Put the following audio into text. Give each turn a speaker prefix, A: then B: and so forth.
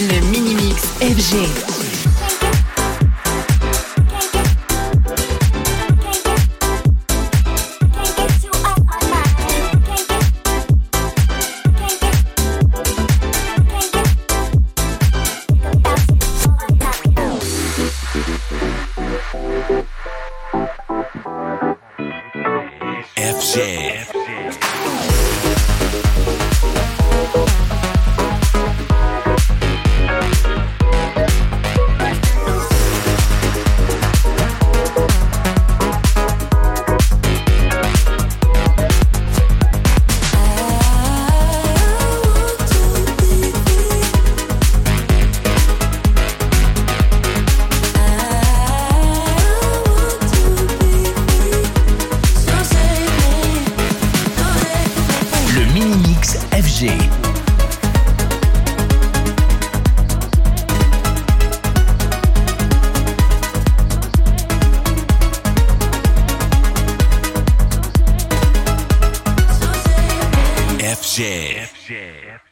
A: Le mini-mix FG.
B: FG.
C: energy.
B: FJ. FJ.